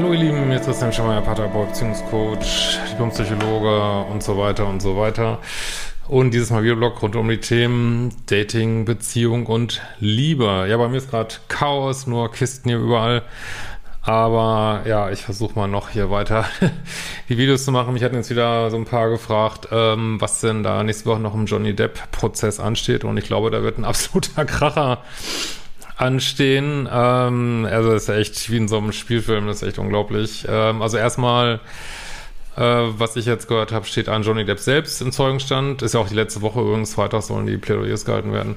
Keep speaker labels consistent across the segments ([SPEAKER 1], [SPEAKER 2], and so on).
[SPEAKER 1] Hallo ihr Lieben, jetzt ist schon mal Paterboy, Beziehungscoach, Diplompsychologe und so weiter und so weiter. Und dieses Mal Videoblog rund um die Themen Dating, Beziehung und Liebe. Ja, bei mir ist gerade Chaos, nur Kisten hier überall. Aber ja, ich versuche mal noch hier weiter die Videos zu machen. Mich hatten jetzt wieder so ein paar gefragt, ähm, was denn da nächste Woche noch im Johnny Depp-Prozess ansteht. Und ich glaube, da wird ein absoluter Kracher anstehen. Ähm, also ist echt wie in so einem Spielfilm, das ist echt unglaublich. Ähm, also erstmal, äh, was ich jetzt gehört habe, steht an Johnny Depp selbst im Zeugenstand. Ist ja auch die letzte Woche übrigens, Freitag sollen die Plädoyers gehalten werden.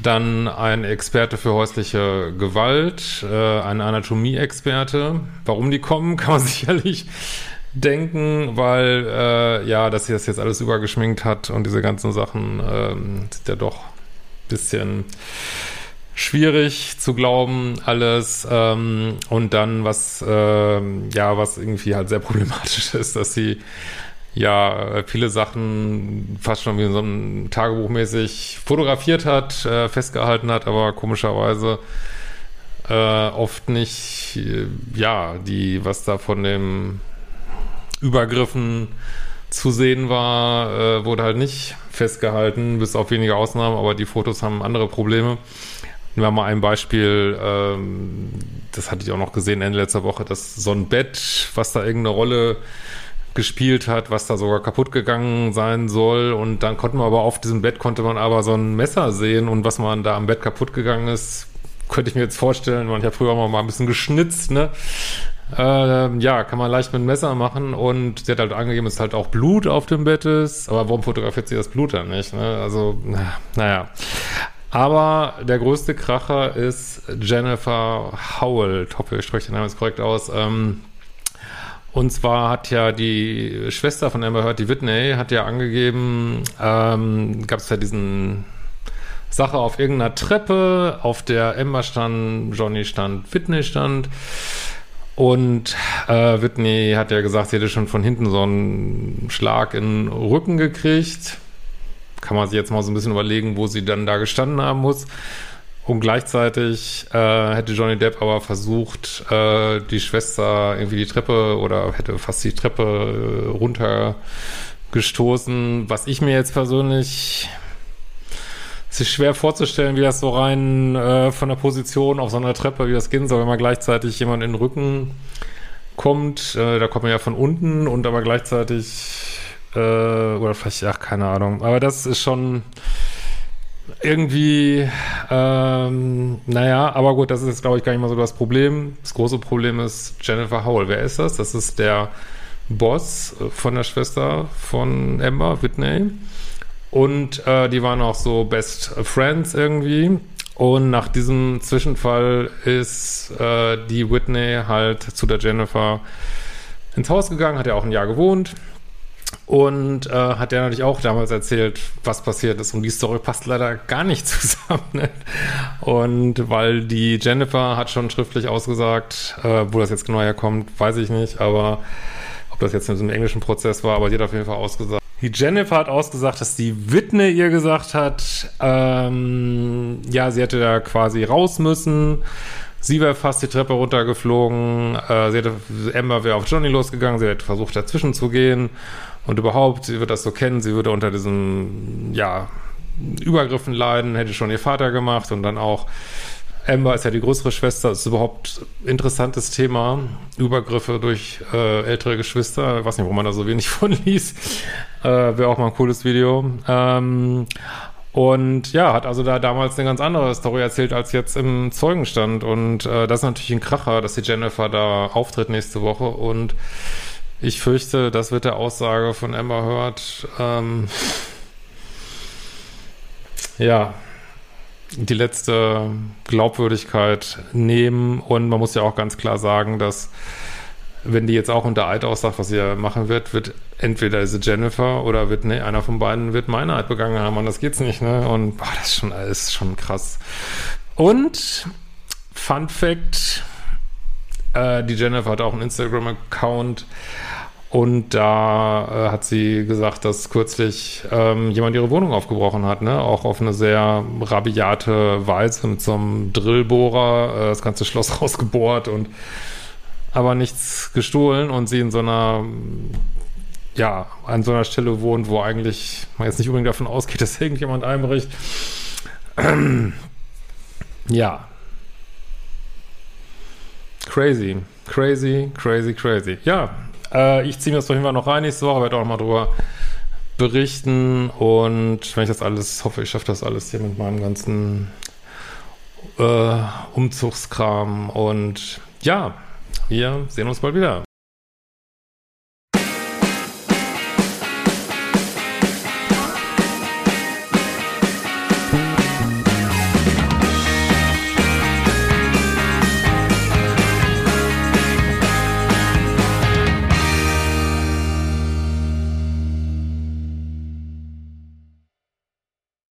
[SPEAKER 1] Dann ein Experte für häusliche Gewalt, äh, ein Anatomie-Experte. Warum die kommen, kann man sicherlich denken, weil äh, ja, dass sie das jetzt alles übergeschminkt hat und diese ganzen Sachen ähm, sind ja doch bisschen schwierig zu glauben, alles. Ähm, und dann, was, ähm, ja, was irgendwie halt sehr problematisch ist, dass sie ja viele Sachen fast schon wie so einem Tagebuch mäßig fotografiert hat, äh, festgehalten hat, aber komischerweise äh, oft nicht, äh, ja, die, was da von dem Übergriffen zu sehen war, äh, wurde halt nicht festgehalten, bis auf wenige Ausnahmen, aber die Fotos haben andere Probleme. Nehmen wir mal ein Beispiel, ähm, das hatte ich auch noch gesehen Ende letzter Woche, dass so ein Bett, was da irgendeine Rolle gespielt hat, was da sogar kaputt gegangen sein soll. Und dann konnte man aber auf diesem Bett konnte man aber so ein Messer sehen und was man da am Bett kaputt gegangen ist, könnte ich mir jetzt vorstellen, man hat früher mal ein bisschen geschnitzt, ne? Äh, ja, kann man leicht mit einem Messer machen und sie hat halt angegeben, dass halt auch Blut auf dem Bett ist. Aber warum fotografiert sie das Blut dann nicht? Ne? Also, naja. Aber der größte Kracher ist Jennifer Howell. Ich hoffe, ich spreche den Namen jetzt korrekt aus. Ähm, und zwar hat ja die Schwester von Amber Heard, die Whitney, hat ja angegeben, ähm, gab es ja diesen Sache auf irgendeiner Treppe, auf der Amber stand, Johnny stand, Whitney stand. Und äh, Whitney hat ja gesagt, sie hätte schon von hinten so einen Schlag in den Rücken gekriegt kann man sich jetzt mal so ein bisschen überlegen, wo sie dann da gestanden haben muss. Und gleichzeitig äh, hätte Johnny Depp aber versucht, äh, die Schwester irgendwie die Treppe oder hätte fast die Treppe äh, runtergestoßen. Was ich mir jetzt persönlich es schwer vorzustellen, wie das so rein äh, von der Position auf so einer Treppe, wie das gehen soll, wenn man gleichzeitig jemand in den Rücken kommt. Äh, da kommt man ja von unten und aber gleichzeitig äh, oder vielleicht, ach, keine Ahnung. Aber das ist schon irgendwie, ähm, naja, aber gut, das ist, glaube ich, gar nicht mal so das Problem. Das große Problem ist Jennifer Howell. Wer ist das? Das ist der Boss von der Schwester von Amber, Whitney. Und äh, die waren auch so Best Friends irgendwie. Und nach diesem Zwischenfall ist äh, die Whitney halt zu der Jennifer ins Haus gegangen, hat ja auch ein Jahr gewohnt. Und äh, hat er natürlich auch damals erzählt, was passiert ist. Und die Story passt leider gar nicht zusammen. Ne? Und weil die Jennifer hat schon schriftlich ausgesagt, äh, wo das jetzt genau herkommt, weiß ich nicht. Aber ob das jetzt in so einem englischen Prozess war, aber die hat auf jeden Fall ausgesagt. Die Jennifer hat ausgesagt, dass die Whitney ihr gesagt hat, ähm, ja, sie hätte da quasi raus müssen. Sie wäre fast die Treppe runtergeflogen. Äh, sie hätte, Amber wäre auf Johnny losgegangen. Sie hätte versucht, dazwischen zu gehen. Und überhaupt, sie wird das so kennen, sie würde unter diesen, ja, Übergriffen leiden, hätte schon ihr Vater gemacht und dann auch Amber ist ja die größere Schwester, ist überhaupt interessantes Thema. Übergriffe durch äh, ältere Geschwister. Ich weiß nicht, warum man da so wenig von liest. Äh, Wäre auch mal ein cooles Video. Ähm, und ja, hat also da damals eine ganz andere Story erzählt als jetzt im Zeugenstand. Und äh, das ist natürlich ein Kracher, dass die Jennifer da auftritt nächste Woche und ich fürchte, das wird der Aussage von Amber Heard ähm, ja die letzte Glaubwürdigkeit nehmen. Und man muss ja auch ganz klar sagen, dass wenn die jetzt auch unter Eid aussagt, was sie machen wird, wird entweder diese Jennifer oder wird, ne, einer von beiden wird Meinheit begangen haben und das geht's nicht, ne? Und boah, das ist schon alles schon krass. Und Fun Fact, äh, die Jennifer hat auch einen Instagram-Account und da äh, hat sie gesagt, dass kürzlich ähm, jemand ihre Wohnung aufgebrochen hat, ne? Auch auf eine sehr rabiate Weise mit so einem Drillbohrer äh, das ganze Schloss rausgebohrt und aber nichts gestohlen und sie in so einer, ja, an so einer Stelle wohnt, wo eigentlich man jetzt nicht unbedingt davon ausgeht, dass irgendjemand einbricht. ja. Crazy, crazy, crazy, crazy. Ja, äh, ich ziehe mir das auf jeden Fall noch rein nächste Woche, werde auch noch mal drüber berichten und wenn ich das alles, hoffe ich schaffe das alles hier mit meinem ganzen äh, Umzugskram und ja, wir sehen uns bald wieder.